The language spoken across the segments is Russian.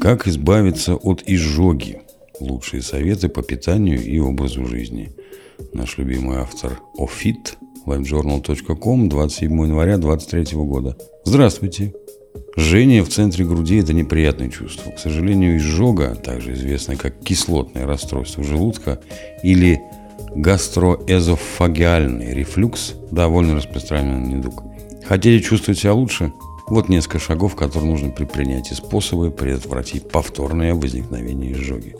Как избавиться от изжоги? Лучшие советы по питанию и образу жизни. Наш любимый автор Офит, livejournal.com, 27 января 2023 года. Здравствуйте! Жжение в центре груди – это неприятное чувство. К сожалению, изжога, также известная как кислотное расстройство желудка или гастроэзофагиальный рефлюкс, довольно распространенный недуг. Хотели чувствовать себя лучше? Вот несколько шагов, которые нужно предпринять и способы предотвратить повторное возникновение изжоги.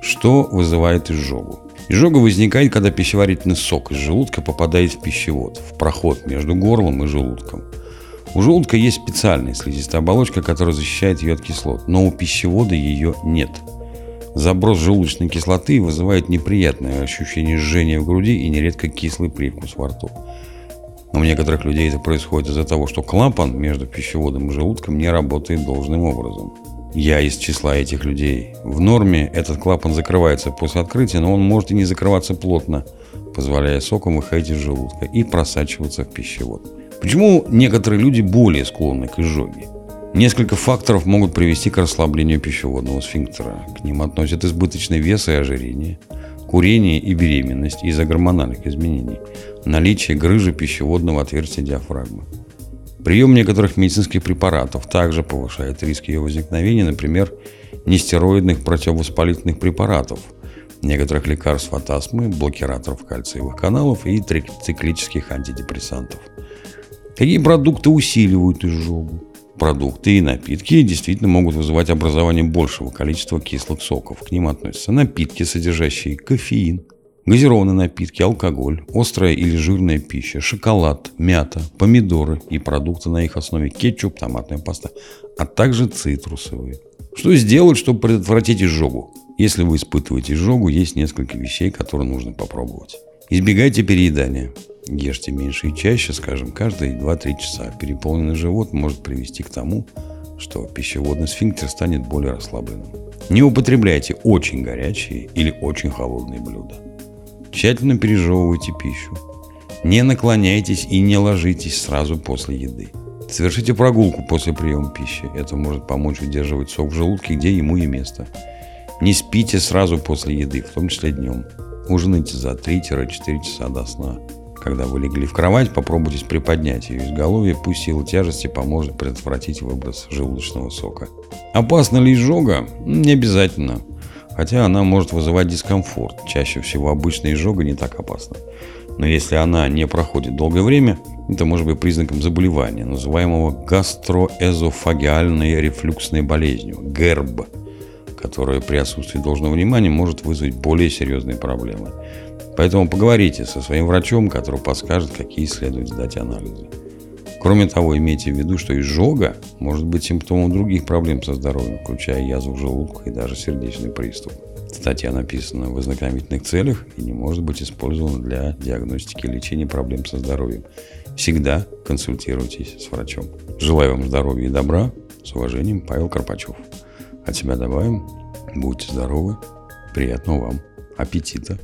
Что вызывает изжогу? Изжога возникает, когда пищеварительный сок из желудка попадает в пищевод, в проход между горлом и желудком. У желудка есть специальная слизистая оболочка, которая защищает ее от кислот, но у пищевода ее нет. Заброс желудочной кислоты вызывает неприятное ощущение жжения в груди и нередко кислый привкус во рту. У некоторых людей это происходит из-за того, что клапан между пищеводом и желудком не работает должным образом. Я из числа этих людей. В норме этот клапан закрывается после открытия, но он может и не закрываться плотно, позволяя сокам выходить из желудка и просачиваться в пищевод. Почему некоторые люди более склонны к изжоге? Несколько факторов могут привести к расслаблению пищеводного сфинктера. К ним относят избыточный вес и ожирение – курение и беременность из-за гормональных изменений, наличие грыжи пищеводного отверстия диафрагмы. Прием некоторых медицинских препаратов также повышает риск ее возникновения, например, нестероидных противовоспалительных препаратов, некоторых лекарств от астмы, блокираторов кальциевых каналов и циклических антидепрессантов. Какие продукты усиливают изжогу? Продукты и напитки действительно могут вызывать образование большего количества кислых соков. К ним относятся напитки, содержащие кофеин, газированные напитки, алкоголь, острая или жирная пища, шоколад, мята, помидоры и продукты на их основе кетчуп, томатная паста, а также цитрусовые. Что сделать, чтобы предотвратить изжогу? Если вы испытываете изжогу, есть несколько вещей, которые нужно попробовать. Избегайте переедания. Ешьте меньше и чаще, скажем, каждые 2-3 часа. Переполненный живот может привести к тому, что пищеводный сфинктер станет более расслабленным. Не употребляйте очень горячие или очень холодные блюда. Тщательно пережевывайте пищу. Не наклоняйтесь и не ложитесь сразу после еды. Совершите прогулку после приема пищи. Это может помочь удерживать сок в желудке, где ему и место. Не спите сразу после еды, в том числе днем. Ужинайте за 3-4 часа до сна. Когда вы легли в кровать, попробуйте приподнять ее изголовье, пусть сила тяжести поможет предотвратить выброс желудочного сока. Опасна ли изжога? Не обязательно. Хотя она может вызывать дискомфорт. Чаще всего обычная изжога не так опасна. Но если она не проходит долгое время, это может быть признаком заболевания, называемого гастроэзофагиальной рефлюксной болезнью, ГЭРБ, которая при отсутствии должного внимания может вызвать более серьезные проблемы. Поэтому поговорите со своим врачом, который подскажет, какие следует сдать анализы. Кроме того, имейте в виду, что изжога может быть симптомом других проблем со здоровьем, включая язву желудка и даже сердечный приступ. Статья написана в ознакомительных целях и не может быть использована для диагностики и лечения проблем со здоровьем. Всегда консультируйтесь с врачом. Желаю вам здоровья и добра. С уважением, Павел Карпачев. От себя добавим. Будьте здоровы. Приятного вам аппетита.